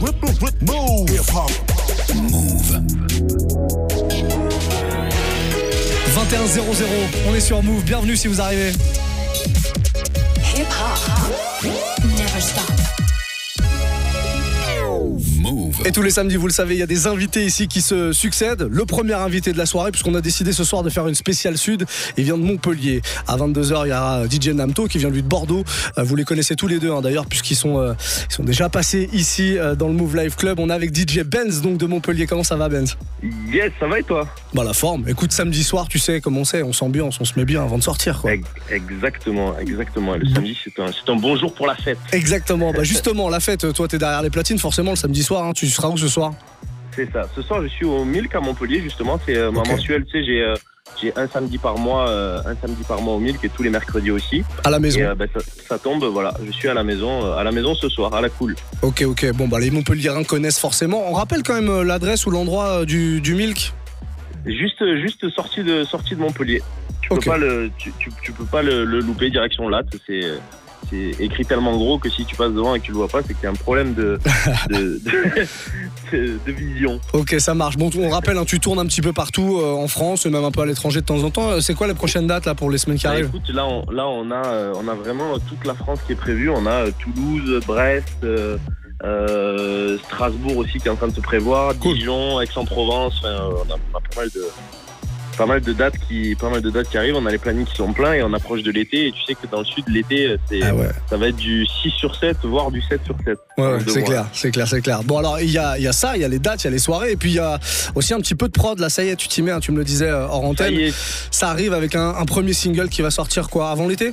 Move. Move. 21 00, on est sur Move. Bienvenue si vous arrivez. Et tous les samedis, vous le savez, il y a des invités ici qui se succèdent. Le premier invité de la soirée, puisqu'on a décidé ce soir de faire une spéciale sud, il vient de Montpellier. À 22h, il y aura DJ Namto qui vient lui de Bordeaux. Euh, Vous les connaissez tous les deux hein, d'ailleurs, puisqu'ils sont, euh, ils sont déjà passés ici euh, dans le Move Live Club. On est avec DJ Benz, donc de Montpellier. Comment ça va, Benz? Yes, ça va et toi? Bah, la forme. Écoute, samedi soir, tu sais comment c'est, on s'ambiance, on se met bien avant de sortir, quoi. Ex- Exactement, exactement. Le samedi, c'est un, c'est un bon jour pour la fête. Exactement. Bah, justement, la fête, toi, t'es derrière les platines, forcément, le samedi soir. hein. tu seras où ce soir C'est ça. Ce soir, je suis au Milk à Montpellier, justement. C'est euh, ma mensuelle. Tu sais, j'ai euh, j'ai un samedi par mois, euh, un samedi par mois au Milk et tous les mercredis aussi. À la maison. Et euh, bah, ça, ça tombe, voilà. Je suis à la maison, euh, à la maison ce soir, à la cool. Ok, ok. Bon, bah, les Montpelliérains connaissent forcément. On rappelle quand même l'adresse ou l'endroit du, du Milk Juste, juste sortie de sortie de Montpellier. Tu Ok. peux pas le, tu, tu, tu peux pas le, le louper direction Latte. C'est c'est écrit tellement gros que si tu passes devant et que tu le vois pas, c'est qu'il y a un problème de de, de, de- de vision. Ok, ça marche. Bon, on rappelle, hein, tu tournes un petit peu partout euh, en France, et même un peu à l'étranger de temps en temps. Euh, C'est quoi les prochaines dates là pour les semaines qui Bah, arrivent écoute, là, on, là, on a, euh, on a vraiment toute la France qui est prévue. On a euh, Toulouse, Brest, Strasbourg aussi qui est en train de se prévoir, Cool. Dijon, Aix-en-Provence. On a pas mal de, pas mal de dates qui, pas mal de dates qui arrivent. On a les plannings qui sont pleins et on approche de l'été. Et tu sais que dans le sud, l'été, euh, c'est, Ah ouais, ça va être du 6 sur 7, voire du 7 sur 7. ouais, ouais, c'est clair, c'est clair, c'est clair. Bon, alors il y a, y a ça, il y a les dates, il y a les soirées, et puis il y a aussi un petit peu de prod. Là, ça y est, tu t'y mets, hein, tu me le disais euh, hors Ça antenne. Ça arrive avec un, un premier single qui va sortir quoi avant l'été?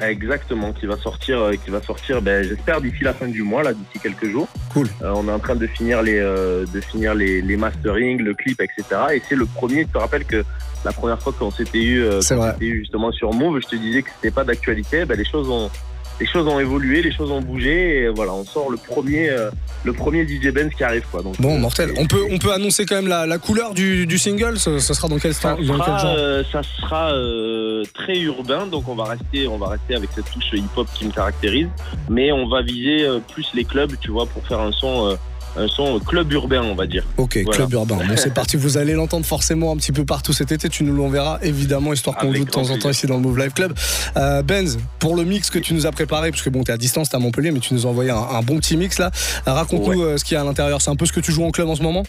Exactement, qui va sortir, euh, qui va sortir, ben, j'espère d'ici la fin du mois, là, d'ici quelques jours. Cool. Euh, on est en train de finir les, euh, de finir les, les mastering, le clip, etc. Et c'est le premier. Je te rappelle que la première fois qu'on s'était eu, euh, eu justement sur Move, je te disais que c'était pas d'actualité. Ben, les choses ont, les choses ont évolué, les choses ont bougé. Et voilà, on sort le premier, euh, le premier DJ Benz qui arrive, quoi. Donc, Bon, euh, mortel. On peut, on peut annoncer quand même la, la couleur du, du single. Ce, ce sera dans quel, Ça dans quel genre euh, ça sera euh, très urbain, donc on va rester, on va rester avec cette touche hip-hop qui me caractérise, mais on va viser euh, plus les clubs, tu vois, pour faire un son, euh, un son club urbain, on va dire. Ok, Voilà. club urbain. Bon, c'est parti. Vous allez l'entendre forcément un petit peu partout cet été. Tu nous l'enverras évidemment, histoire qu'on joue de temps en temps ici dans le Move Live Club. Euh, Benz, pour le mix que tu nous as préparé, parce que bon, t'es à distance, t'es à Montpellier, mais tu nous as envoyé un, un bon petit mix là. Raconte-nous euh, ce qu'il y a à l'intérieur. C'est un peu ce que tu joues en club en ce moment?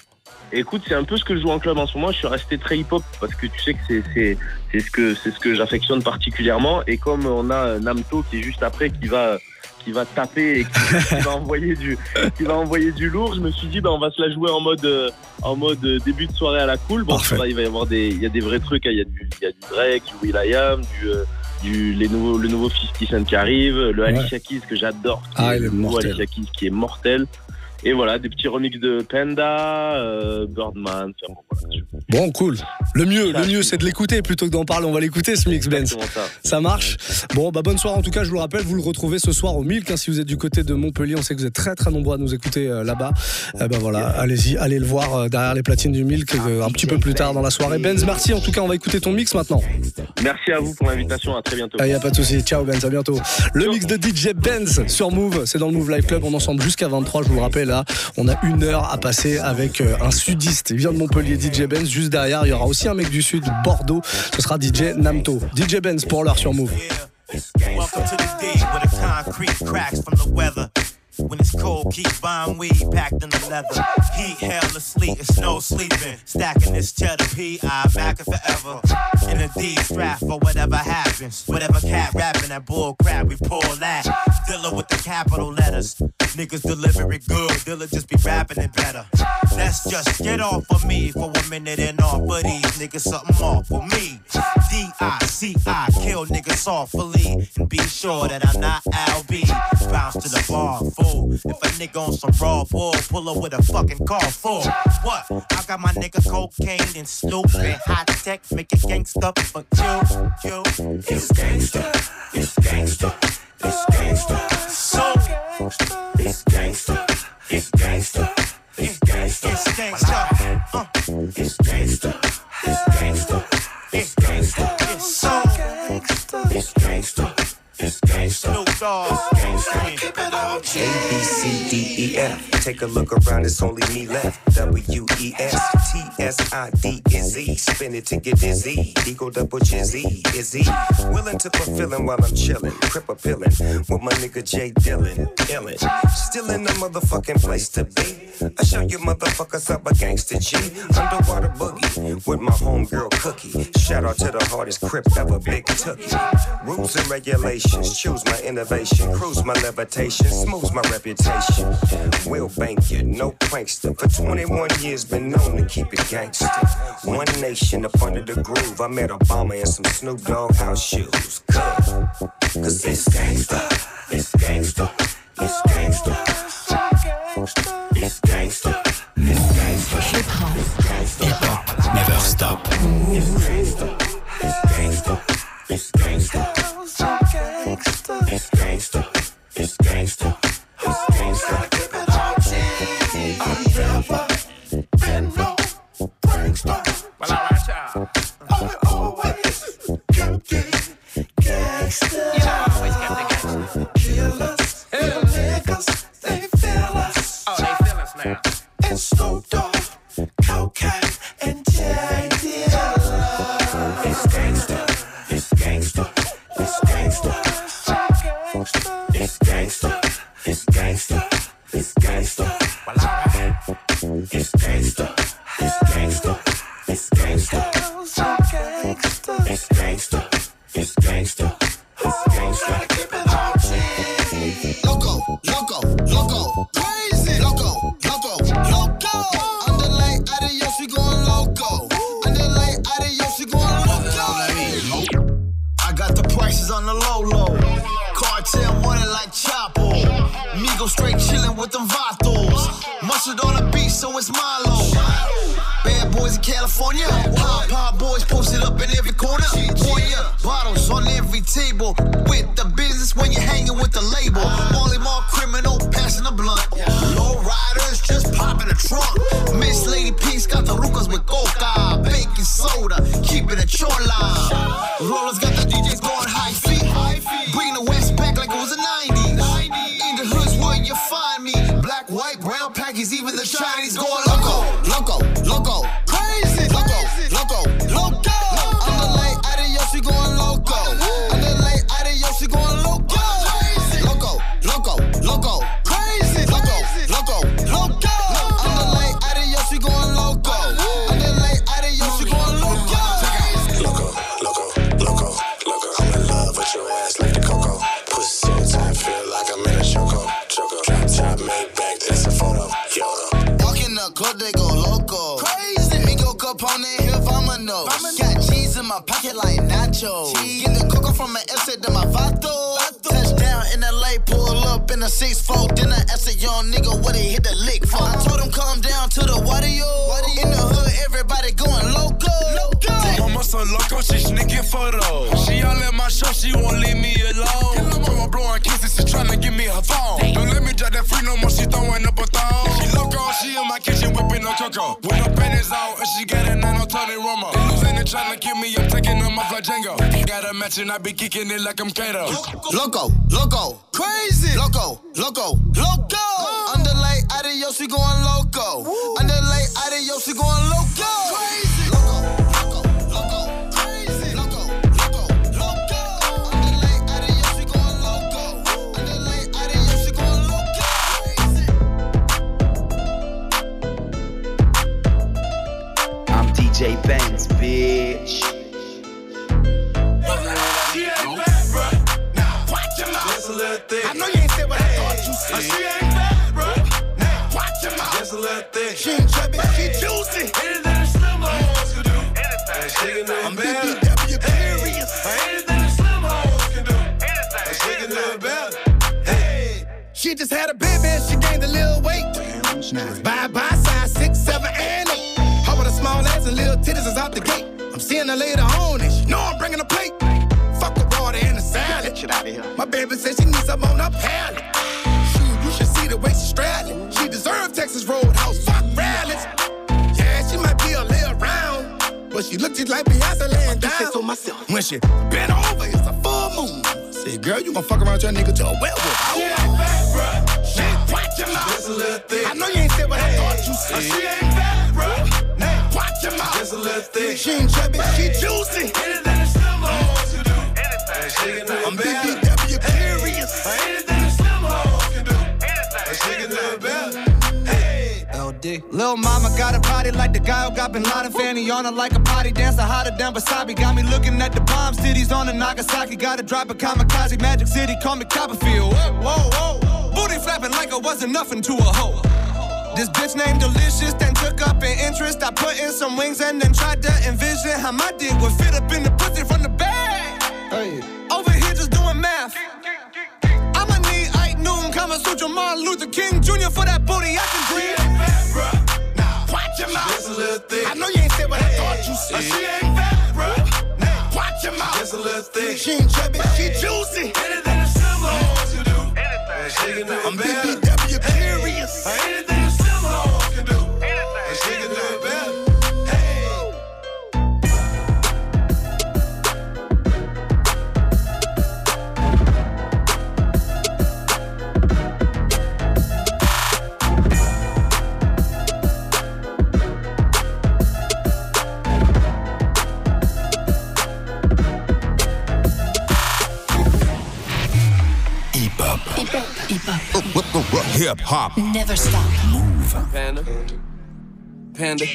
Écoute, c'est un peu ce que je joue en club en ce moment. Je suis resté très hip-hop parce que tu sais que c'est ce que c'est ce que j'affectionne particulièrement. Et comme on a Namto qui est juste après, qui va qui va taper et qui, qui va envoyer du qui va envoyer du lourd, je me suis dit ben on va se la jouer en mode euh, en mode euh, début de soirée à la cool. Bon, ça va, il va y avoir des il y a des vrais trucs. hein. Il y a du il y a du Drake, du Will.i.am, du euh, du les nouveaux le nouveau 50 Cent qui arrive, le Ouais. Alicia Keys que j'adore, Ah, il est mortel. Alicia Keys qui est mortel. Et voilà, des petits remixes de Panda, euh, Birdman. enfin, bon, voilà. Bon, cool. Le mieux, Ça, le mieux, c'est- de l'écouter plutôt que d'en parler. On va l'écouter ce mix, Benz. Ça. Ça marche. Bon, bah bonne soirée en tout cas. Je vous le rappelle, vous le retrouvez ce soir au Milk. hein, si vous êtes du côté de Montpellier, on sait que vous êtes très très nombreux à nous écouter euh, là-bas. Eh ben voilà, allez-y, allez le voir euh, derrière les platines du Milk un petit peu plus tard dans la soirée. Benz, merci. En tout cas, on va écouter ton mix maintenant. Merci à vous pour l'invitation. À très bientôt. Il y a pas de souci. Ciao Benz, à bientôt. Le mix de DJ Benz sur Move, c'est dans le Move Live Club. On est ensemble jusqu'à 23. Je vous le rappelle on a une heure à passer avec euh, un sudiste. Il vient de Montpellier, DJ Benz. Juste derrière, il y aura aussi un mec du sud, Bordeaux. Ce sera DJ Namto. DJ Benz pour l'heure sur Move. When it's cold, keep buying weed packed in the leather. Heat, hell, or sleet, it's no sleeping. Stacking this cheddar P.I. back it forever. In a D strap for whatever happens. Whatever cat rapping that bull crap, we pull that. Dilla with the capital letters. Niggas deliver it good, Dilla just be rapping it better. Let's just get off of me for a minute and off of these niggas something off with me. D-I-C-I, kill niggas softly. And be sure that I'm not LB. Bounce to the bar, fool. If a nigga on some raw bull, pull up with a fucking car full. What? I got my nigga cocaine and Snoop and hot tech, make it gangsta, but you, you, it's gangsta, it's gangsta, it's gangsta. So, it's gangsta, it's gangsta, it's gangsta, it's gangsta, uh, it's gangsta, it's gangsta, it's gangsta, it's so gangsta, it's gangsta, it's gangsta, Snoop Dogg, it's gangsta. A B C D E F Take a look around, it's only me left. W E S T S I D is E. Spin it to get dizzy. Eagle double jizzy. Is he willing to fulfill while I'm chillin'? Crip a pillin' with my nigga Jay Dillon. Illin'. Still in the motherfucking place to be. I show you motherfuckers up a gangster G. Underwater boogie with my homegirl Cookie. Shout out to the hardest crip ever, Big Tookie. Rules and regulations, choose my innovation. Cruise my levitation, smooths my reputation. Will bank you, no prankster. For 21 years, been known to keep it gangster. One nation up under the groove. I met Obama in some Snoop Dogg house shoes. Cause, Cause it's gangsta, Got a match and I be kicking it like I'm Kato. Loco, loco, crazy. Loco, loco, loco. She just had a baby and she gained a little weight. Bye bye, size six, seven, and eight. Her with a small ass and little titties is out the gate. I'm seeing her later on and she know I'm bringing a plate. Fuck the water and the salad. Shit out of here. My baby said she needs some on her palate. Shoot, you should see the way she's straddling. She deserves Texas Roadhouse. Fuck rallies. Yeah, she might be a little round, but she looked just like Beyonce laying down. So myself. When she bent over, it's a full moon. Say, girl, you gon' fuck around your nigga to a werewolf. Yeah, a little thick. I know you ain't said what I thought you said. Oh, she ain't bad, bro. Now, watch your mouth. Just a little thick. She ain't chubby, she juicy. Anything the slim hoes can do. Anything. I'm BBW LD. Lil mama got a body like the guy who got Bin Laden fanny on her like a potty dancer hotter than wasabi. Got me looking at the bomb cities on the Nagasaki. Gotta drop a kamikaze. Magic City, call me Copperfield. Whoa, whoa, whoa. Booty flapping like it wasn't nothing to a hoe. This bitch named Delicious, then took up an interest. I put in some wings and then tried to envision how my dick would fit up in the pussy from the back. Over here just doing math. I'ma need Ike Noon, Kama Sutra, Martin Luther King Jr. for that booty I can breathe. Watch your mouth. Just a little thick. I know you ain't said what I thought you said. She ain't fat, bro. Now, watch your mouth. Just a little thick. She ain't chubby, she juicy. Anything the slim hoes can do. And she can do it I'm better. Hip hop. Hip hop. Never stop. Panda. Panda.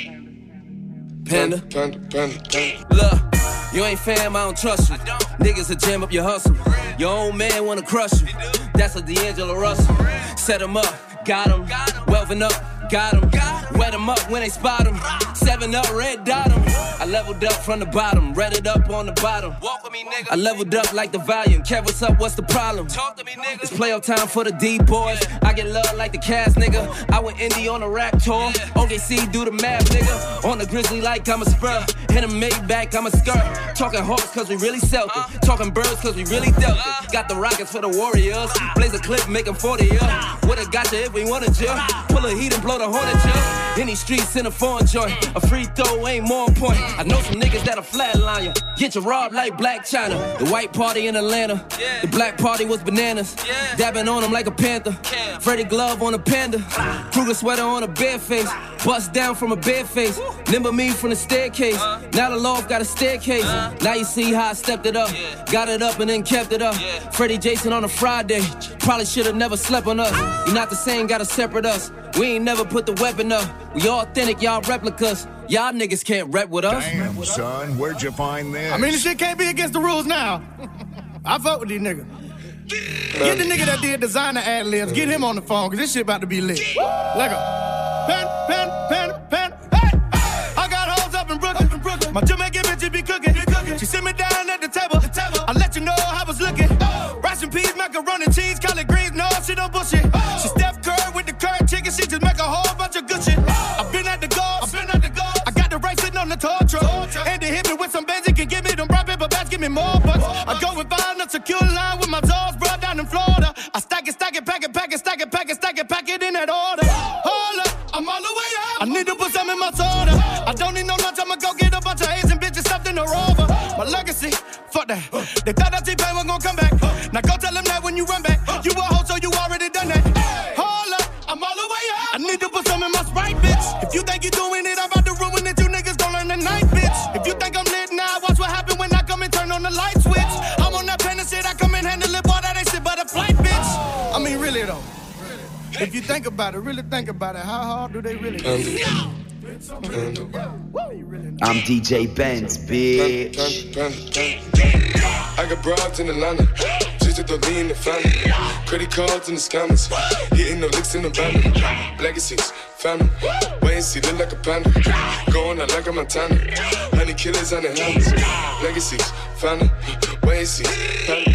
Panda. Panda, panda, panda. Look, you ain't fam, I don't trust you. Niggas will jam up your hustle. Your own man wanna crush you. That's a D'Angelo Russell. Set him up, got him. Welving up, got him. Wet him up when they spot him. Seven up, red dot him. I leveled up from the bottom, read it up on the bottom. Walk with me, nigga. I leveled up like the volume. Kev, what's up? What's the problem? Talk to me, nigga. It's playoff time for the D boys. I get love like the cast, nigga. I went indie on a rap tour. OKC, do the math, nigga. On the Grizzly like I'm a spur. Hit a Maybach, I'm a skirt. Talking hawks cause we really sell it. Uh. Talking birds cause we really dealt it. Uh. Got the rockets for the Warriors. Uh. Blaze a clip, make 'em 40 yeah. Would've got you if we wanted you. Pull a heat and blow the hornet yeah. Any streets in a foreign joint. A free throw ain't more important. I know some niggas that'll flatline you. Get you robbed like Blac Chyna. The white party in Atlanta. The black party was bananas. Dabbing on them like a panther. Freddy Glove on a panda. Kruger sweater on a bare face. Bust down from a bare face. Nimble me from the staircase. Uh. Now the loft got a staircase. Uh. Now you see how I stepped it up. Got it up and then kept it up. Freddie Jason on a Friday. Probably should've never slept on us. Ah. You're not the same, gotta separate us. We ain't never put the weapon up. We authentic, y'all replicas. Y'all niggas can't rep with us. Damn, son, where'd you find this? I mean, this shit can't be against the rules now. I fuck with these niggas. Get the nigga that did designer ad libs, get him on the phone, cause this shit about to be lit. Like a pen, pen, pen, pen, hey! I got hoes up in Brooklyn. My Jamaican bitch be cooking. She sit me down at the table. table I let you know how I was looking. Rice and peas, macaroni, cheese, collard greens, no, she don't bullshit. She my soda. I don't need no lunch, I'ma go get a bunch of Asian bitches stuffed in a rover. My legacy, fuck that. They thought that T-Pain was gonna come back. Now go tell them that when you run back. You a hoe, so you already done that. Hold up, I'm all the way up. I need to put some in my Sprite, bitch. If you think you're doing it, I'm about to ruin it. You niggas gon' learn the tonight, bitch. If you think I'm lit now, watch what happen when I come and turn on the light switch. I'm on that pen and shit, I come and handle it, boy, that ain't shit but a flight, bitch. I mean, really though. If you think about it, really think about it, how hard do they really? I'm DJ Benz, bitch. I got broads in Atlanta. Just to lean in the family. Credit cards and the scammers. Hitting the licks in the van. Legacies, family. Wait and see, look like a panda. Going out like a Montana. Honey killers on the hands. Legacies, family. Wait and see, family.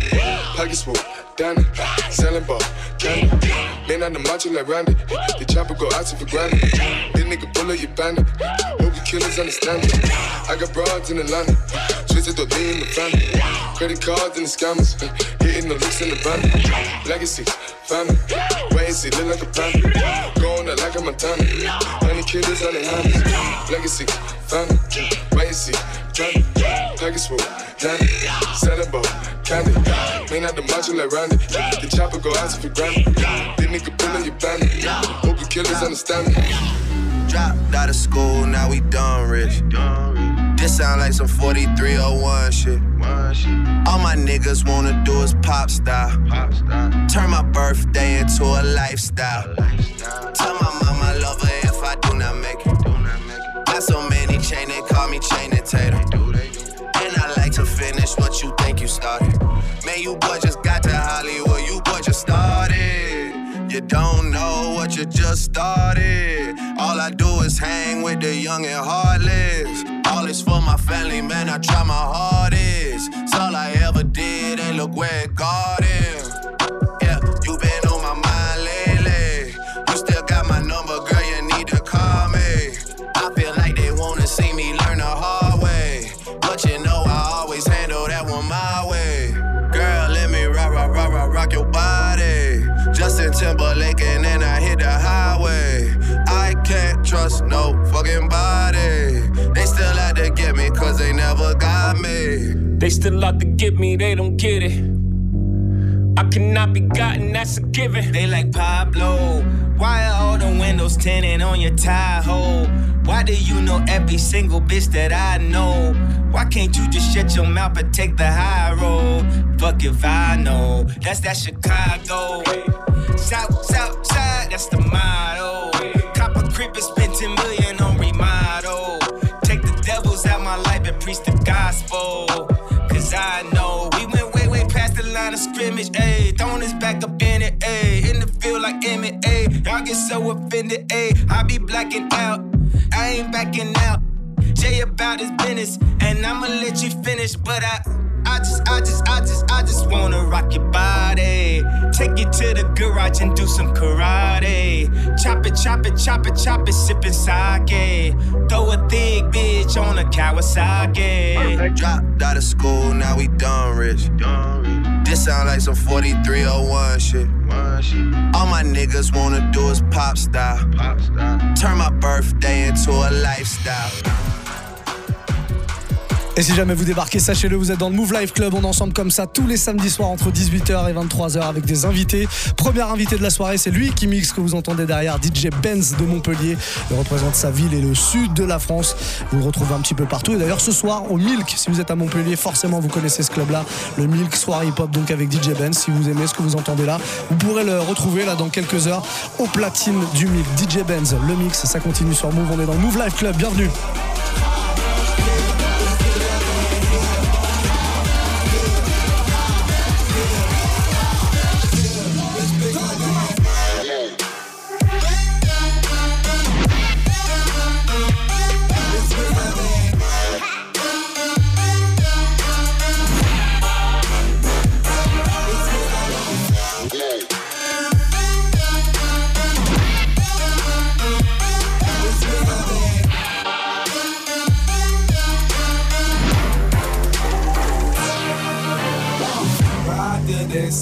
Pockets full. Danny, selling ball, candy. Man on the macho like Randy. The chopper go out for granted. This nigga bullet, you bandit. Hope you killers understand it. I got broads in Atlanta. Twisted the lean in the family. Credit cards and the scammers. Hitting the licks in the van. Legacy, family. Wait see, look like a panda. Going out like a Montana. Honey killers on the hands. Legacy, family. Wait see, full, Danny. Candy. Man out the like Randy. The chopper go out for nigga pull and you banned. Hope the killers understand me. Dropped out of school, now we done rich. This sound like some 4301 shit. All my niggas wanna do is pop style. Turn my birthday into a lifestyle. Tell my mama I love her me chain and tater. And I like to finish what you think you started. Man, you boy just got to Hollywood, you boy just started. You don't know what you just started. All I do is hang with the young and heartless. All is for my family, man. I try my hardest. It's all I ever did, and look where it got him. Still out to get me, they don't get it. I cannot be gotten, that's a given. They like Pablo. Why are all the windows tinted on your Tahoe? Why do you know every single bitch that I know? Why can't you just shut your mouth and take the high road? Fuck if I know. That's that Chicago. South, south side, that's the motto. Copper creeper spent 10 million on remodel. Take the devils out my life and preach the gospel. Scrimmage. Ayy, throwing his back up in it. Ayy, in the field like Emmett. Ayy, y'all get so offended. Ayy, I be blacking out. I ain't backing out. Jay about his business, and I'ma let you finish. But I, I just, I just, I just, I just wanna rock your body. Take you to the garage and do some karate. Chop it, chop it, chop it, chop it, sipping sake. Throw a thick bitch on a Kawasaki. Dropped out of school, now we done rich. This sound like some 4301 shit. All my niggas wanna do is pop style. Turn my birthday into a lifestyle. Et si jamais vous débarquez, sachez-le, vous êtes dans le Move Life Club. On est ensemble comme ça tous les samedis soirs entre 18h et 23h avec des invités. Premier invité de la soirée, c'est lui qui mixe que vous entendez derrière, DJ Benz de Montpellier. Il représente sa ville et le sud de la France. Vous le retrouvez un petit peu partout. Et d'ailleurs, ce soir, au Milk, si vous êtes à Montpellier, forcément vous connaissez ce club-là. Le Milk, soirée hip-hop, donc avec DJ Benz. Si vous aimez ce que vous entendez là, vous pourrez le retrouver là dans quelques heures au platine du Milk. DJ Benz, le mix, ça continue sur Move. On est dans le Move Life Club. Bienvenue.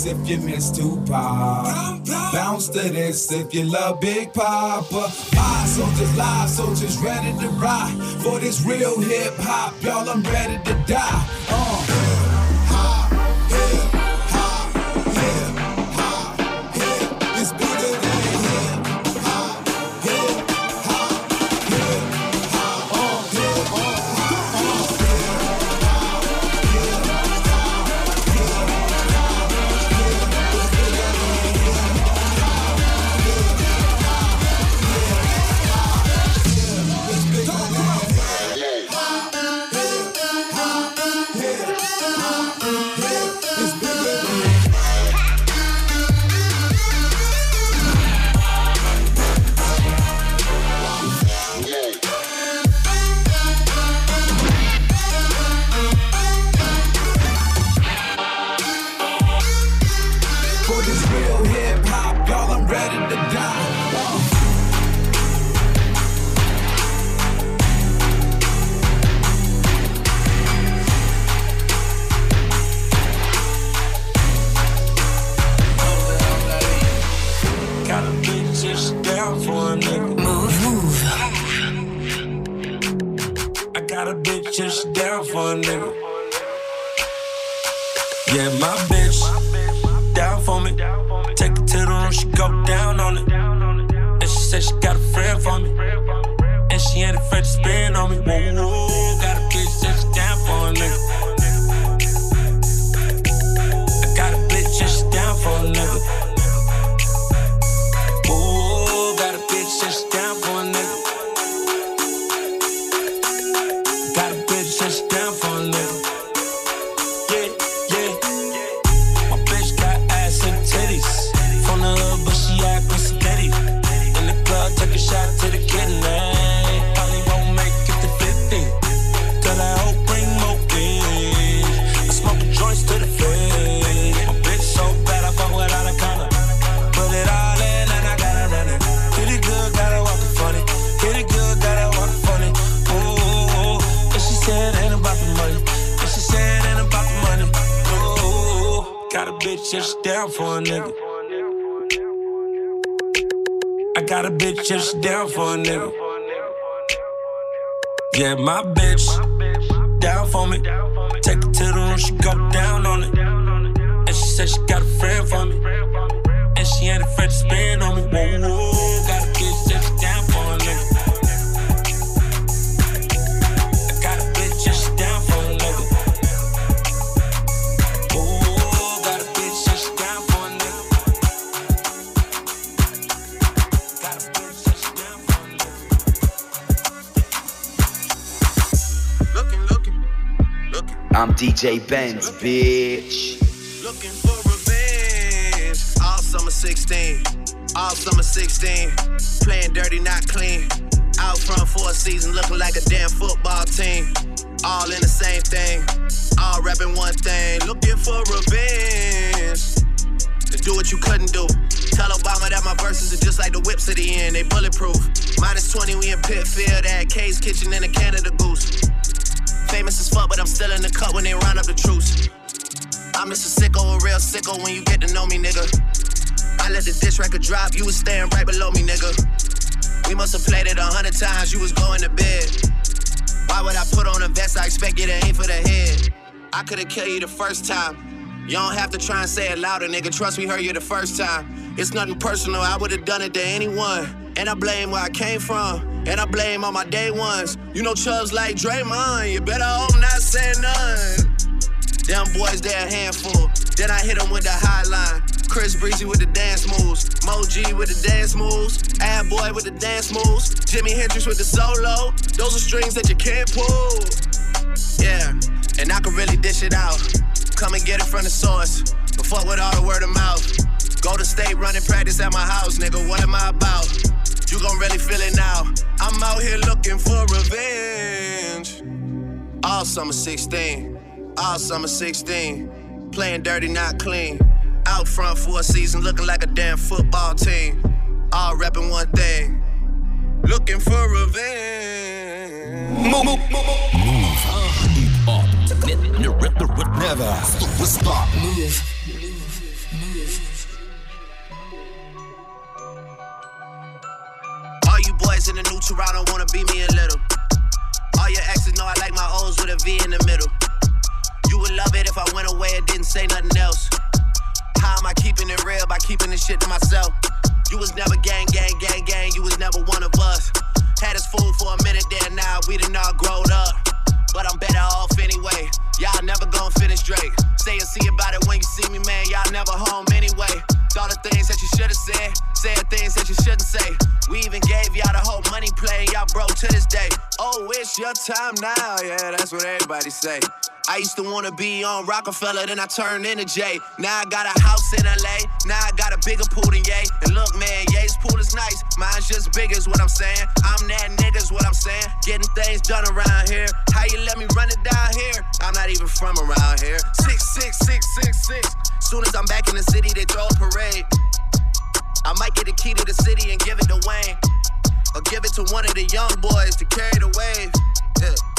This if you miss Tupac. Bounce to this if you love Big Papa. My soldiers, live soldiers, ready to ride for this real hip hop. Y'all, I'm ready to die. Uh. Bitch that's down for a nigga. I got a bitch that's down for a nigga. Yeah, my bitch down for me. Take it to the room, she go down on it. And she said she got a friend for me. And she ain't afraid to spin on me. Whoa, whoa, I'm DJ Benz, bitch. Looking for revenge. All summer 16. All summer 16. Playing dirty, not clean. Out front for a season, looking like a damn football team. All in the same thing. All rapping one thing. Looking for revenge. To do what you couldn't do. Tell Obama that my verses are just like the whips at the end. They bulletproof. Minus 20, we in Pitfield at K's Kitchen in a Canada Goose. Famous as fuck, but I'm still in the cut when they round up the truce. I'm just a sicko, a real sicko when you get to know me, nigga. I let the dish record drop, you was staying right below me, nigga. We must have played it a hundred times, you was going to bed. Why would I put on a vest? I expect you to aim for the head. I could've killed you the first time. You don't have to try and say it louder, nigga. Trust me, heard you the first time. It's nothing personal, I would've done it to anyone. And I blame where I came from. And I blame all my day ones. You know Chubbs like Draymond. You better hope not say none. Them boys, they a handful. Then I hit them with the hotline. Chris Breezy with the dance moves. Mo G with the dance moves. Ad Boy with the dance moves. Jimi Hendrix with the solo. Those are strings that you can't pull. Yeah, and I can really dish it out. Come and get it from the source. But fuck with all the word of mouth. Go to state running practice at my house, nigga. What am I about? You gon' really feel it now. I'm out here looking for revenge. All summer 16, all summer 16. Playing dirty, not clean. Out front for a season, looking like a damn football team. All repping one thing. Looking for revenge. Move, move, move, move. Uh, hip hop. Never stop. Move. New Toronto wanna be me a little. All your exes know I like my O's with a V in the middle. You would love it if I went away and didn't say nothing else. How am I keeping it real by keeping this shit to myself? You was never gang, gang, gang, gang. You was never one of us. Had us fooled for a minute there, now we done all grown up. But I'm better off anyway. Y'all never gonna finish Drake. Say and see about it when you see me, man. Y'all never home anyway. Thought of things that you should've said, said things that you shouldn't say. We even gave y'all the whole money play, y'all broke to this day. Oh, it's your time now, yeah, that's what everybody say. I used to wanna be on Rockefeller, then I turned into Jay. Now I got a house in LA, now I got a bigger pool than Ye. And look, man, Ye's pool is nice, mine's just big, is what I'm saying. I'm that nigga's what I'm saying. Getting things done around here. How you let me run it down here? I'm not even from around here. Six, six, six, six, six. Soon as I'm back in the city, they throw a parade. I might get the key to the city and give it to Wayne. Or give it to one of the young boys to carry the wave. Yeah.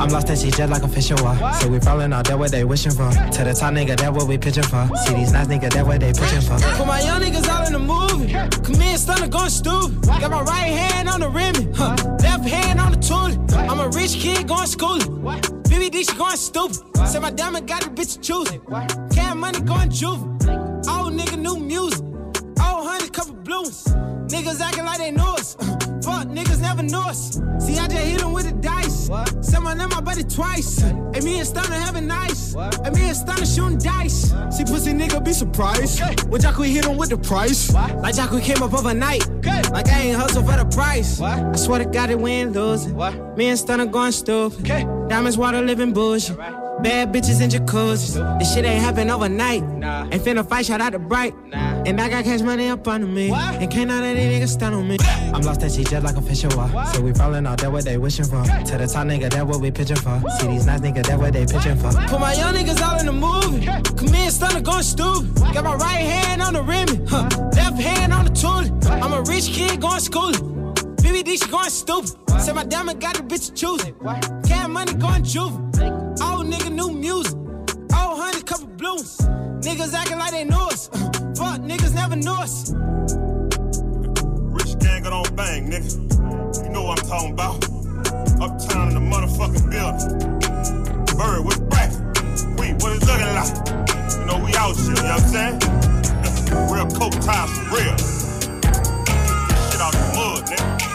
I'm lost at sea just like a fish in water. So we falling out, that what they wishing for. To the top nigga, that what we pitching for. See these nice niggas, that what they pitching for. Put my young niggas out in the movie. Come in, stunner going stupid. Got my right hand on the rim, huh? left hand on the toilet. I'm a rich kid going schooling. BBD, she going stupid. Said my diamond got the bitch choosing. Cash money going juvie. Old nigga, new music. Old honey, couple blues. Niggas acting like they. Fuck, niggas never know us. See, I just hit them with the dice. Said my name, my buddy twice. And me and Stunner having nice. And me and Stunner shooting dice. See, pussy nigga be surprised. When Jacque hit him with the price. Like Jacque came up overnight. Like I ain't hustle for the price. I swear to God, it we ain't losing. Me and Stunner going stupid. Diamonds, water, living bullshit. Bad bitches in jacuzzis. This shit ain't happen overnight. Ain't finna fight, shout out to Bright. And I got cash money up under me. And can't none of these niggas stand on me. I'm lost at sea just like a fish in water. So we falling out, that what they wishing for. To the top nigga, that what we pitching for. See these nice niggas, that what they pitching for. Put my young niggas out in the movie. Come in, stunner going stupid. Got my right hand on the rim, huh? left hand on the tool. I'm a rich kid going schooling. BBD, she going stupid. Said my diamond got the bitch choosing. Cash money going juvie. Old nigga, new music. Old honey, couple blues. Niggas acting like they know us. Fuck, niggas never knew us. Rich gang on bang, nigga. You know what I'm talking about. Uptown in the motherfucking building. Bird, what's back? We, what it looking like? You know, we out here, you know what I'm saying? real coat ties for real. Get shit out the mud, nigga.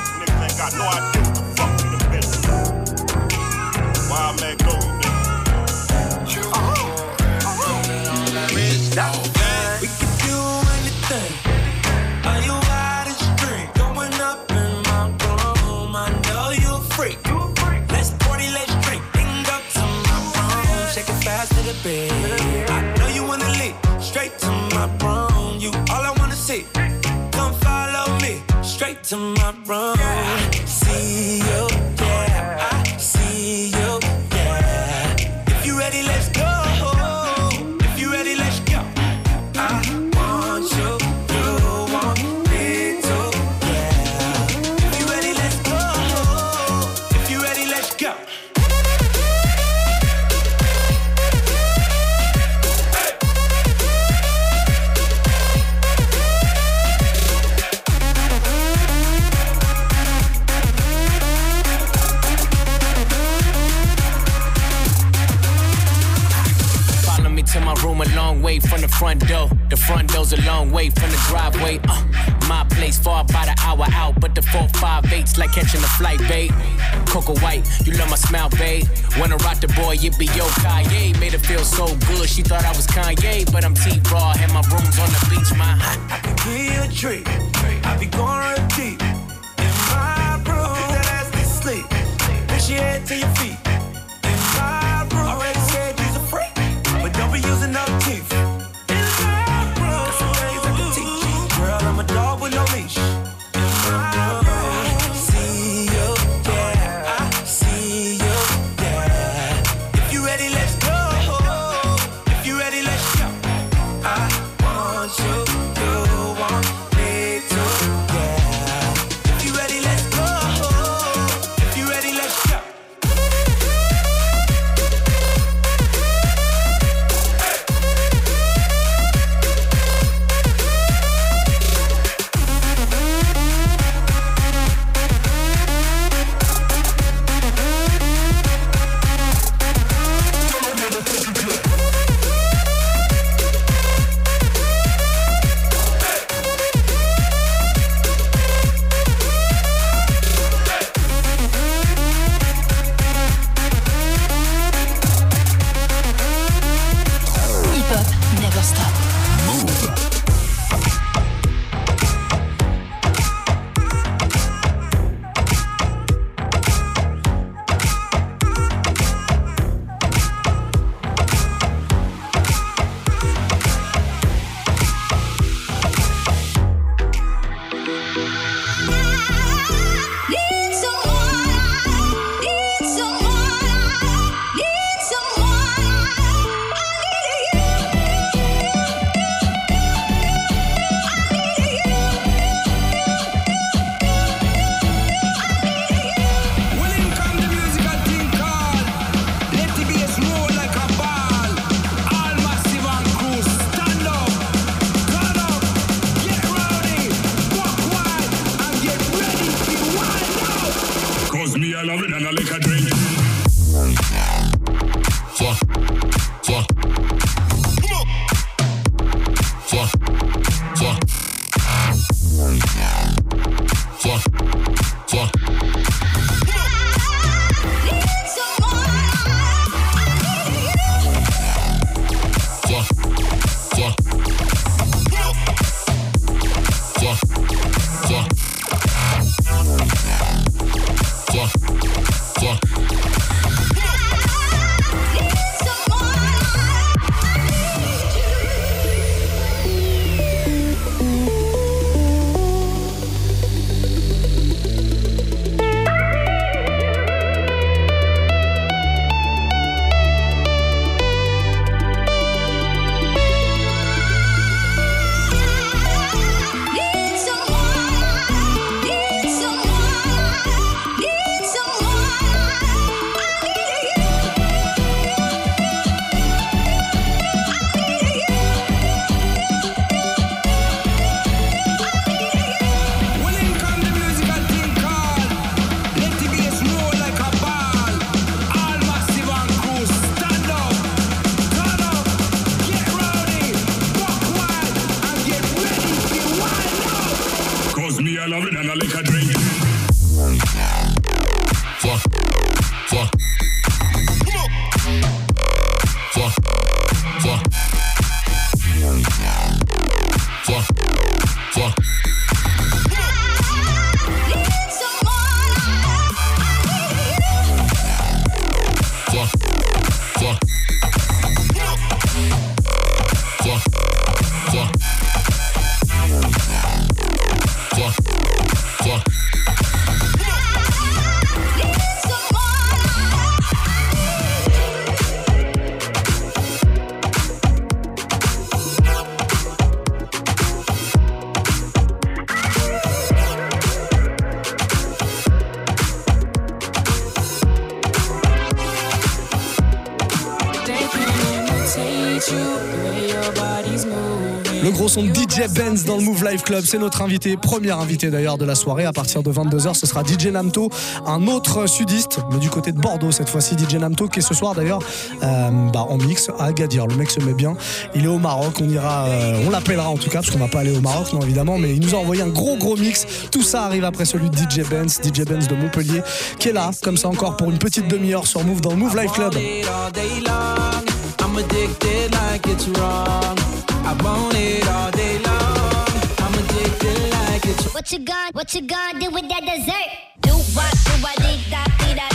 Son de DJ Benz dans le Move Life Club, c'est notre invité, premier invité d'ailleurs de la soirée. À partir de 22h, ce sera DJ Namto, un autre sudiste, mais du côté de Bordeaux cette fois-ci. DJ Namto qui est ce soir d'ailleurs euh, bah, en mix à Agadir. Le mec se met bien. Il est au Maroc, on ira, euh, on l'appellera en tout cas, parce qu'on va pas aller au Maroc, non évidemment, mais il nous a envoyé un gros gros mix. Tout ça arrive après celui de DJ Benz, DJ Benz de Montpellier, qui est là, comme ça encore pour une petite demi-heure sur Move dans le Move Life Club. it all day long. I'm addicted like it's wrong. I want it all day long. I'm addicted like it's What you gonna, what you gonna do with that dessert? Do what, do what, dee da, dee da,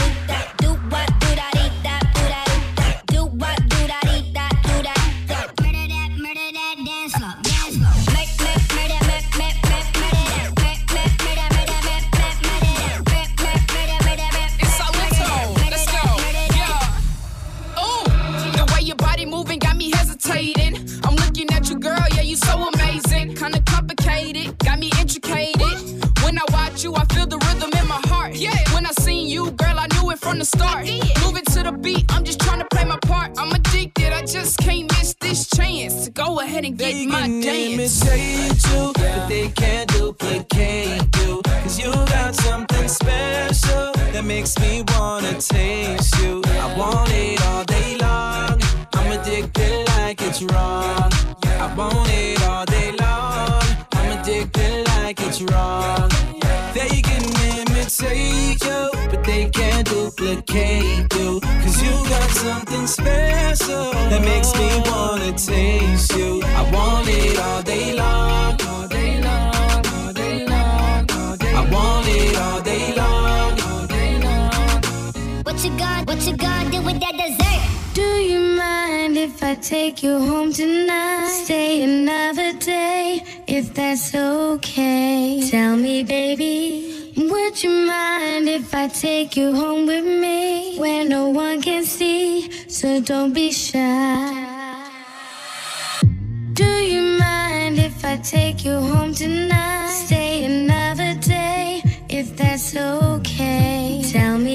from the start. Moving to the beat, I'm just trying to play my part. I'm addicted, I just can't miss this chance to go ahead and get They my can dance. imitate you, but they can't duplicate you. Cause you got something special that makes me wanna taste you. I want it all day long. I'm addicted like it's wrong. I want it all day long. I'm addicted like it's wrong. They imitate you, but they can't duplicate you. Cause you got something special that makes me wanna taste you. I want it all day long. All day long, all day long, all day I want it all day long. All day long. What you gonna, what you gonna do with that dessert? Do you mind if I take you home tonight? Stay another day, if that's okay. Tell me, baby, would you mind if I take you home with me? Where no one can see, so don't be shy. Do you mind if I take you home tonight? Stay another day, if that's okay. Tell me,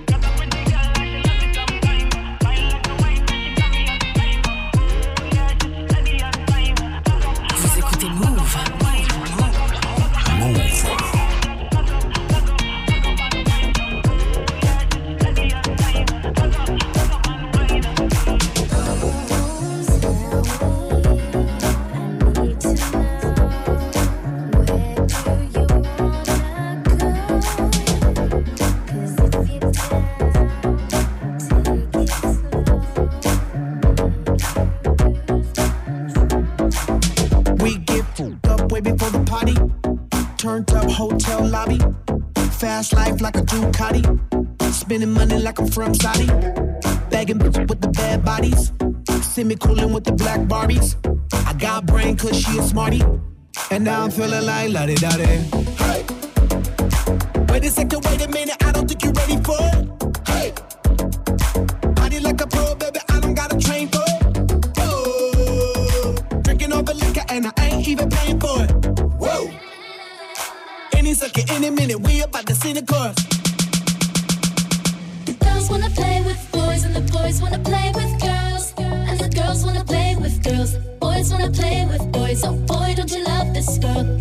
Ducati. Spending money like I'm from Saudi. Bagging bitches with the bad bodies. See me coolin' with the black Barbies. I got brain cause she a smarty. And now I'm feeling like la di da di. Hey. Wait a second, wait a minute, I don't think you're ready for it. Hey. Party like a pro, baby, I don't gotta train for it. Oh. Drinking all the liquor and I ain't even paying for it. Whoa. Any second, any minute, we about to see the chorus. Girls wanna play with boys and the boys wanna play with girls. And the girls wanna play with girls. Boys wanna play with boys. Oh boy, don't you love this girl?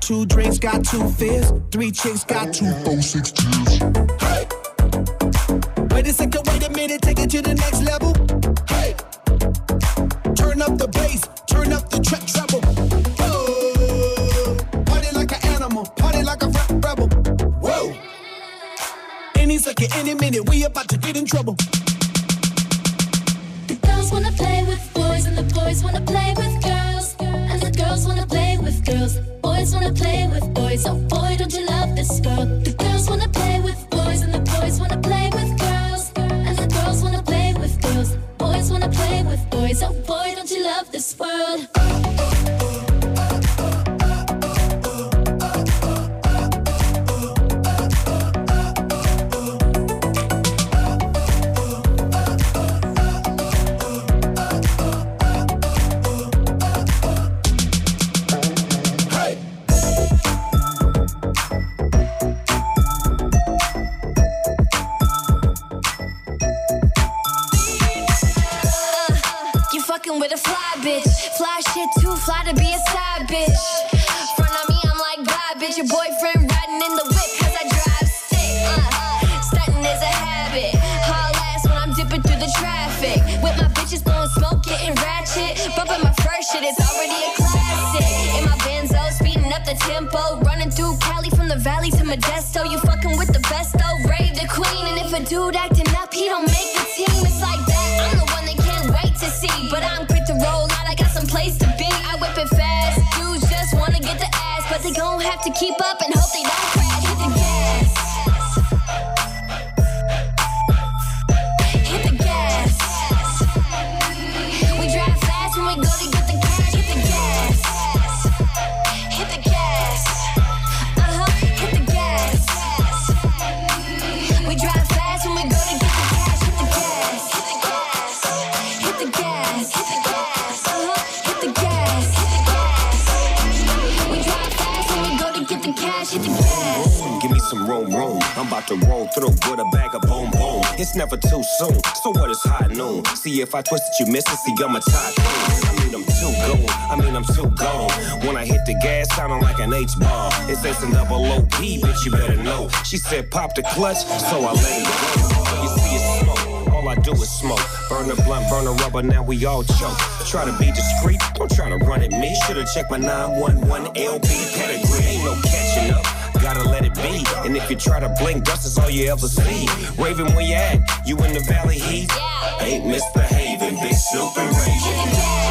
Two drinks got two fists. Three chicks got two, four, six tears. Hey. Wait a second, wait a minute, take it to the next level. Fucking with a fly bitch. Fly shit too fly to be a side bitch. Front of me, I'm like, bye, bitch. Your boyfriend riding in the whip cause I drive stick. Uh, stunting is a habit. Haul ass when I'm dipping through the traffic. With my bitches blowing smoke, getting ratchet. Bumping my first shit, it's already a classic. In my Benzo, speeding up the tempo. Running through Cali from the valley to Modesto. You fucking with the best though. Rave the queen. And if a dude acting up, he don't make the team. It's like they gon' have to keep up and hope they don't About to roll through with a bag of boom, boom. It's never too soon. So what is high noon? See if I twist it, you miss it. See, I'm a tycoon. I mean, I'm too gone. I mean, I'm too gone. When I hit the gas, sounding like an H bar. It's S and double O P, bitch, you better know. She said, pop the clutch, so I let it go. You see it smoke. All I do is smoke. Burn the blunt, burn the rubber, now we all choke. Try to be discreet, don't try to run at me. Should've checked my 911 LB pedigree. Ain't no catching up. Gotta let it be. And if you try to blink, dust is all you ever see. Raven, where you at? You in the valley heat? Ain't misbehaving, big super raving.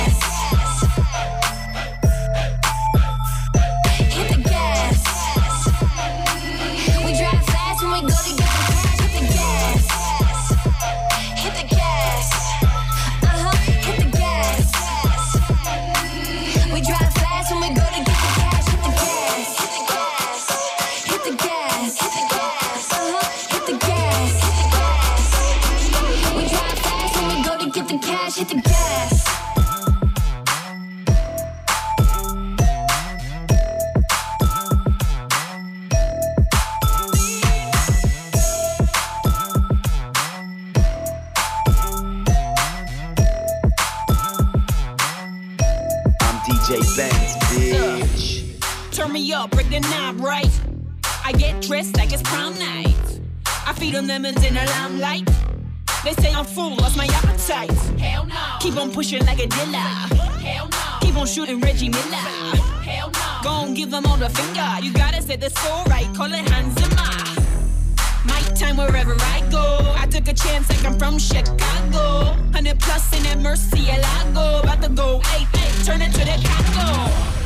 Feed on lemons in the limelight. They say I'm full, lost my appetite. Hell no. Keep on pushing like a dealer. Hell no. Keep on shooting Reggie Miller. Hell no. Go on, give them all the finger. You gotta set the score right, call it Hanzima. My time wherever I go. I took a chance like I'm from Chicago. 100 plus in that Murcielago. About to go, hey, hey, turn it to the Congo.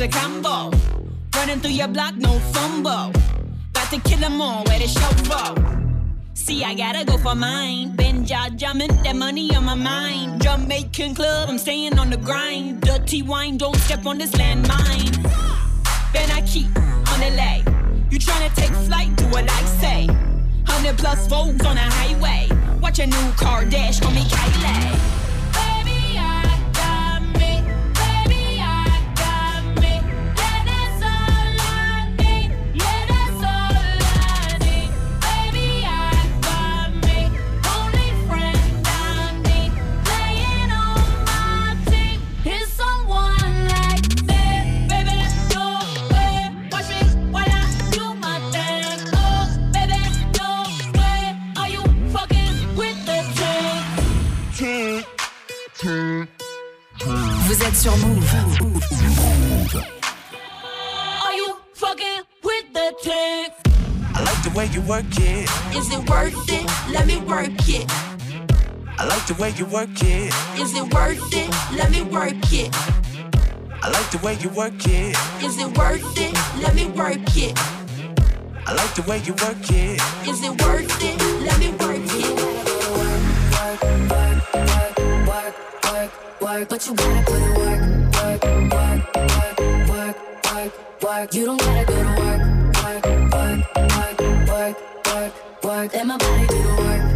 A dope combo. Running through your block, no fumble. About to kill 'em all, where the show for? See, I gotta go for mine. Benja jumping, that money on my mind. Jamaican club, I'm staying on the grind. Dirty wine, don't step on this landmine. Then I keep on the lay. You tryna take flight, do what I say. 100 plus volts on a highway. Watch a new car dash, call me Kylie. Like the way you work it. Is it worth it? Let me work it. I like the way you work it. Is it worth it? Let me work it. I like the way you work it. Is it worth it? Let me work it. work, but you gotta put in work, work, work, work, work, work, work. You don't gotta go to work, work, work, work, work, work, work. Let my body do the work,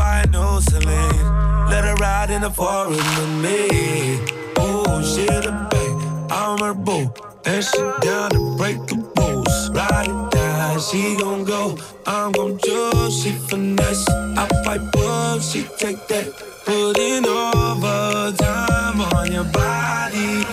In the forest with me. Oh, she the babe, I'm her boo. And she down to break the rules. Ride it down, she gon' go. I'm gon' choose, she finesse. I fight up, she take that. Put in overtime on your body.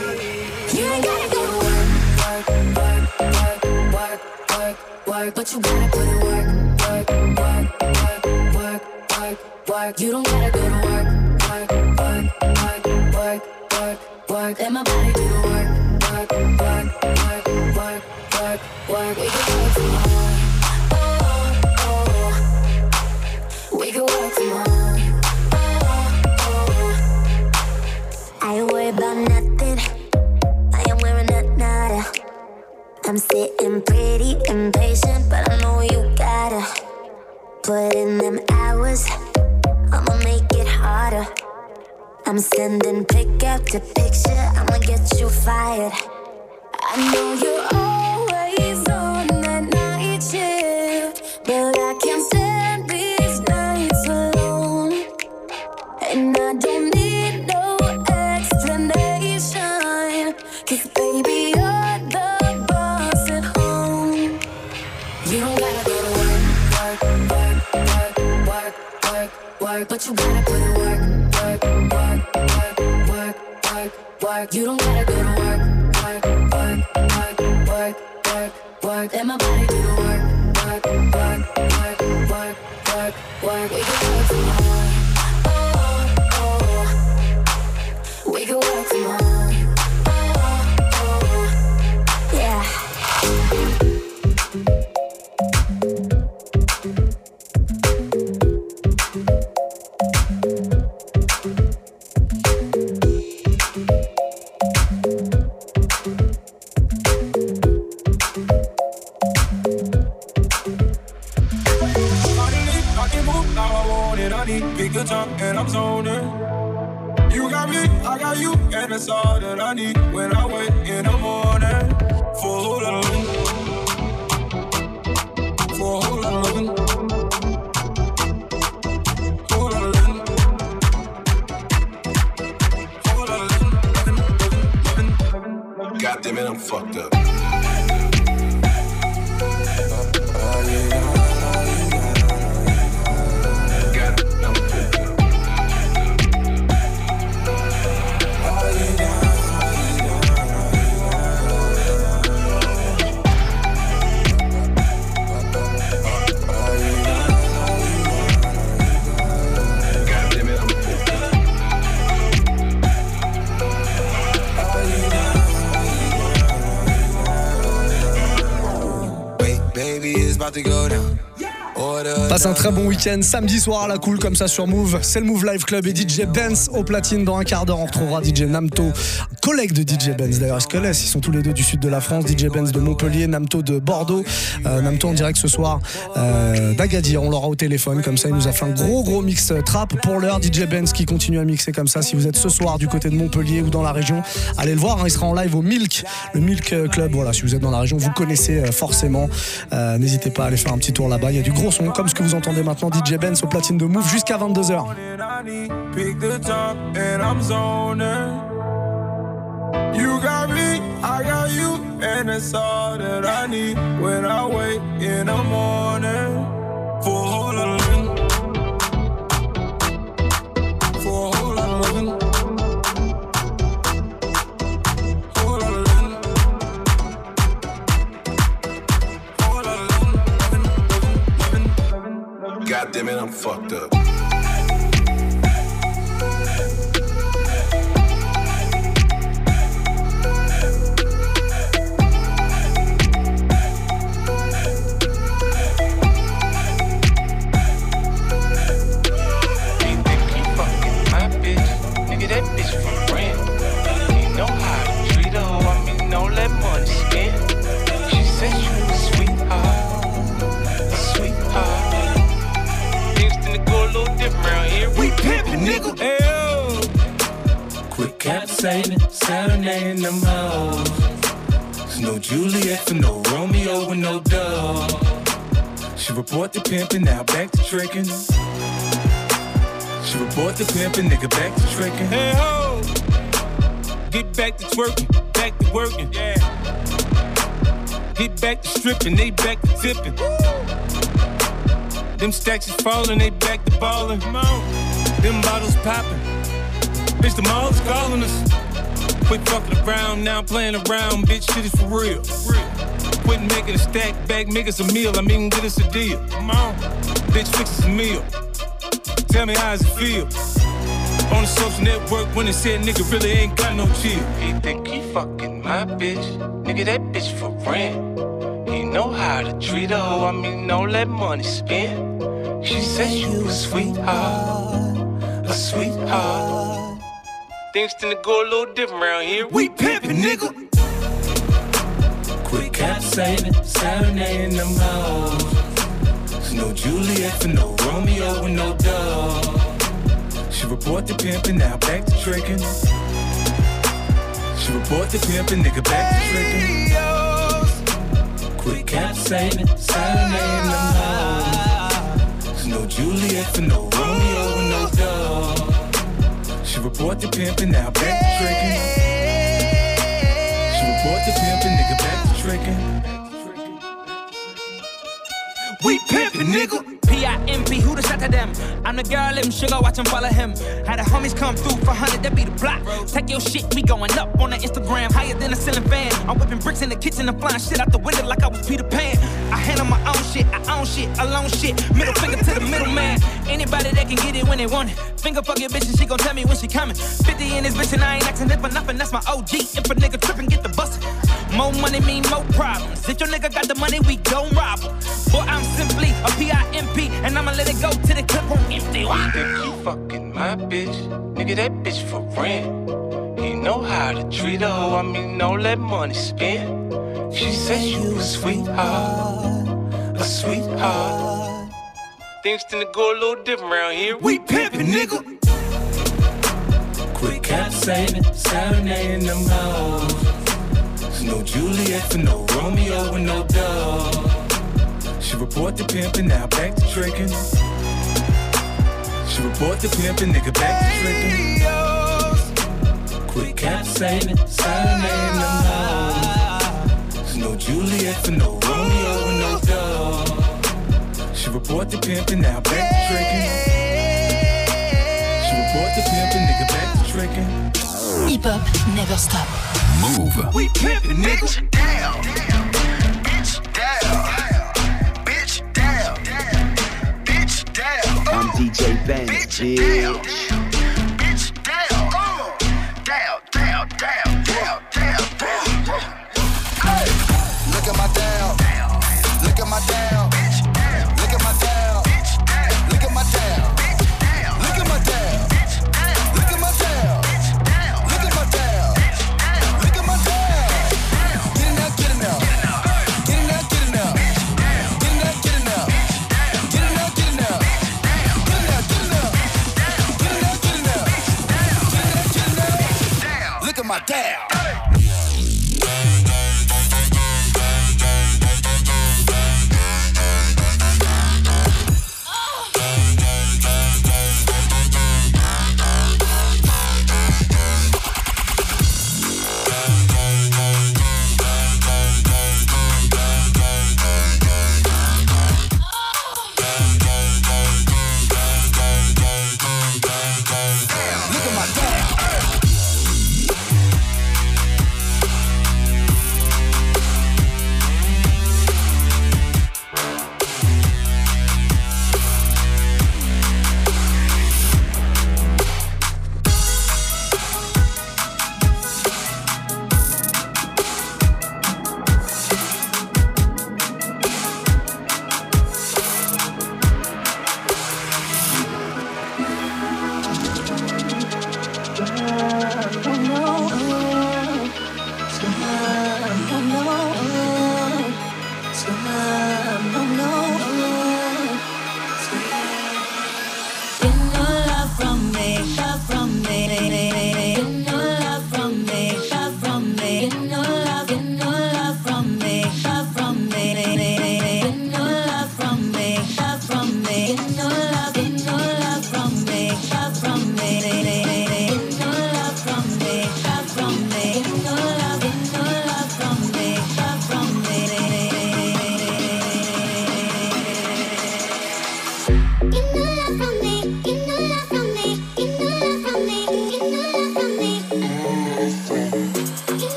You ain't gotta go to work, work, work, work, work, work, work, but you gotta put in work, work, work, work, work, work, work. You don't gotta go to work, work. Let my body do the work, work, work, work, work, work, work. We can work tomorrow. Oh, oh. oh. We can work tomorrow. Oh, oh, I ain't worried about nothing. I am wearing a nada. I'm sitting pretty impatient, but I know you gotta put in them hours. I'ma make it harder. I'm sending pick after picture. I'ma get you fired. I know you're always on that night shift, but I can't stand these nights alone. And I don't need no explanation. Cause baby, you're the boss at home. You don't gotta go to work, work, work, work, work, work, work. But you gotta work. You don't gotta go to work, work, work, work, work, work, work. Let my body do the work, work, work, work, work, work, work. We can work tomorrow. Oh, oh, oh. We can work tomorrow. Yeah. Un très bon week-end samedi soir à la cool comme ça sur Move. C'est le Move Live Club et DJ Benz au platine dans un quart d'heure. On retrouvera DJ Namto, collègue de DJ Benz d'ailleurs. Ils se connaissent, ils sont tous les deux du sud de la France. DJ Benz de Montpellier, Namto de Bordeaux. Euh, Namto en direct ce soir euh, d'Agadir. On l'aura au téléphone comme ça. Il nous a fait un gros gros mix euh, trap pour l'heure. DJ Benz qui continue à mixer comme ça. Si vous êtes ce soir du côté de Montpellier ou dans la région, allez le voir. hein. il sera en live au Milk, le Milk euh, Club. Voilà, si vous êtes dans la région, vous connaissez forcément. N'hésitez pas à aller faire un petit tour là-bas. Il y a du gros son comme ce que vous entendez maintenant. DJ Benz au platine de Move jusqu'à 22h. You got me, I got you, and it's all that I need when I wake in the morning. For a whole lot of loving. For a whole lot of loving. Whole lot of loving. Whole lot of loving. God damn it, I'm fucked up. Nigga. Hey, yo. Quit capsating, serenading them hoes. There's no Juliet for no Romeo with no dove. She report the pimpin', now back to trickin'. She report the pimpin', nigga back to trickin'. Hey ho! Get back to twerking, back to working. Yeah. Get back to stripping, they back to tipping. Them stacks is falling, they back to ballin'. Come on. Them bottles popping. Bitch, the mall's calling us. Quit fucking around, now playing around. Bitch, shit is for real. Quit making a stack back, make us a meal. I mean, get us a deal. Come on. Bitch, fix us a meal. Tell me how does it feel? On the social network when they said nigga really ain't got no chill. He think he fucking my bitch. Nigga, that bitch for rent. He know how to treat a hoe. I mean, don't let money spend. She said you a sweetheart, a sweetheart. Things tend to go a little different around here. We pimpin', nigga. Quick Quit capsating, serenading them hoes. There's no Juliet for no Romeo with no dove. She report the pimpin', now back to trickin'. She report the pimpin', nigga back to trickin'. Quick Quit capsating, serenading them hoes. There's no Juliet for no Romeo with no dove. She report the pimpin', now back to trickin'. She report the pimpin', nigga back to trickin'. We pimpin', nigga. P-I-M-P, who the shot to them? I'm the girl, let him sugar, watch him follow him. Had the homies come through for 100, that be the block. Take your shit, we going up on the Instagram, higher than a ceiling fan. I'm whipping bricks in the kitchen and flying shit out the window like I was Peter Pan. I handle my own shit, I own shit, alone shit. Middle finger to the middleman. Anybody that can get it when they want it. Finger fuck your bitch and she gon' tell me when she coming. 50 in this bitch and I ain't asking it for nothing, that's my OG. If a nigga trippin', get the bus. More money mean more problems. If your nigga got the money, we gon' rob him. Boy, I'm simply a a P-I-M-P, and I'ma let it go to the clip on empty. He think he fucking my bitch. Nigga, that bitch for rent. He know how to treat a hoe. I mean, don't let money spend. She said you a sweetheart, a sweetheart. Things tend to go a little different around here. We pimpin', nigga. quick Quit capsating, serenading them hoes. No Juliet for no Romeo and no dove. She report the pimpin', now back to trickin'. She report the pimpin', nigga back to trickin'. Quit capsating, serenading them hoes. There's no Juliet for no Romeo with no dove. She report the pimpin', now back to trickin'. She report the pimpin', nigga back to trickin'. Hip hop never stop. Move. We pimpin', nigga. Down. Bitch down. Bitch down. Bitch down. I'm DJ Benz, Bitch bitch. down. Bitch down. Uh. Down, down, down, down, down, down. Hey. Look at my down. Look at my down.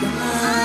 smile.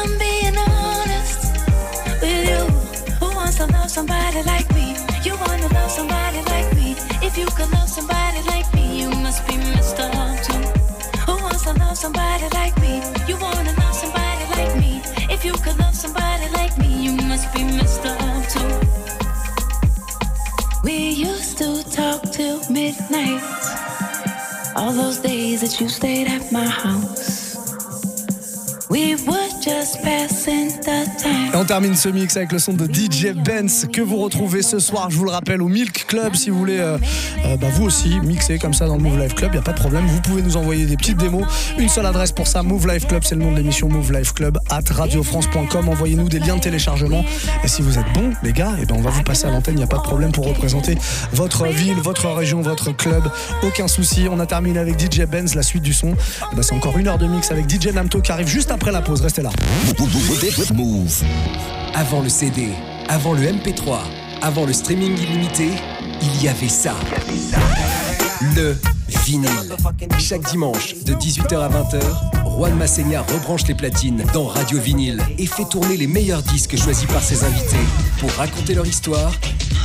I'm being honest with you, who wants to love somebody like me? You wanna love somebody like me. If you could love somebody like me, you must be messed up too. Who wants to love somebody like me? You wanna love somebody like me. If you could love somebody like me, you must be messed up too. We used to talk till midnight. All those days that you stayed at my house. We were Et on termine ce mix avec le son de DJ Benz que vous retrouvez ce soir, je vous le rappelle, au Milk Club. Si vous voulez, euh, euh, bah, vous aussi, mixer comme ça dans le Move Life Club, il n'y a pas de problème. Vous pouvez nous envoyer des petites démos. Une seule adresse pour ça, Move Life Club, c'est le nom de l'émission Move Life Club, at radiofrance.com. Envoyez-nous des liens de téléchargement. Et si vous êtes bons, les gars, et ben on va vous passer à l'antenne, il n'y a pas de problème pour représenter votre ville, votre région, votre club. Aucun souci. On a terminé avec DJ Benz, la suite du son. Eh ben, c'est encore une heure de mix avec DJ Namto qui arrive juste après la pause. Restez là. Move. Avant le CD, avant le MP3, avant le streaming illimité, il y avait ça. Le vinyle. Chaque dimanche, de 18h à 20h, Juan Massénia rebranche les platines dans Radio Vinyle et fait tourner les meilleurs disques choisis par ses invités pour raconter leur histoire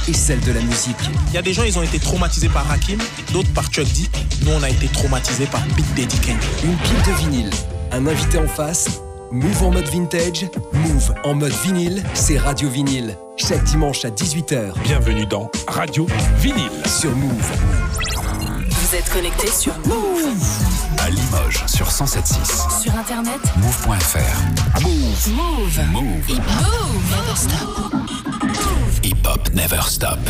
et celle de la musique. Il y a des gens, ils ont été traumatisés par Hakim, d'autres par Chuck D. Nous, on a été traumatisés par Big Daddy Kane. Une pile de vinyle, un invité en face, Move en mode vintage, Move en mode vinyle, c'est Radio Vinyle. Chaque dimanche à 18h. Bienvenue dans Radio Vinyle. Sur Move. Vous êtes connecté sur Move. À Limoges sur 107.6. Sur internet, Move.fr. Move. Move. Move. Hip Hop. Never stop. Hip Hop Never Stop.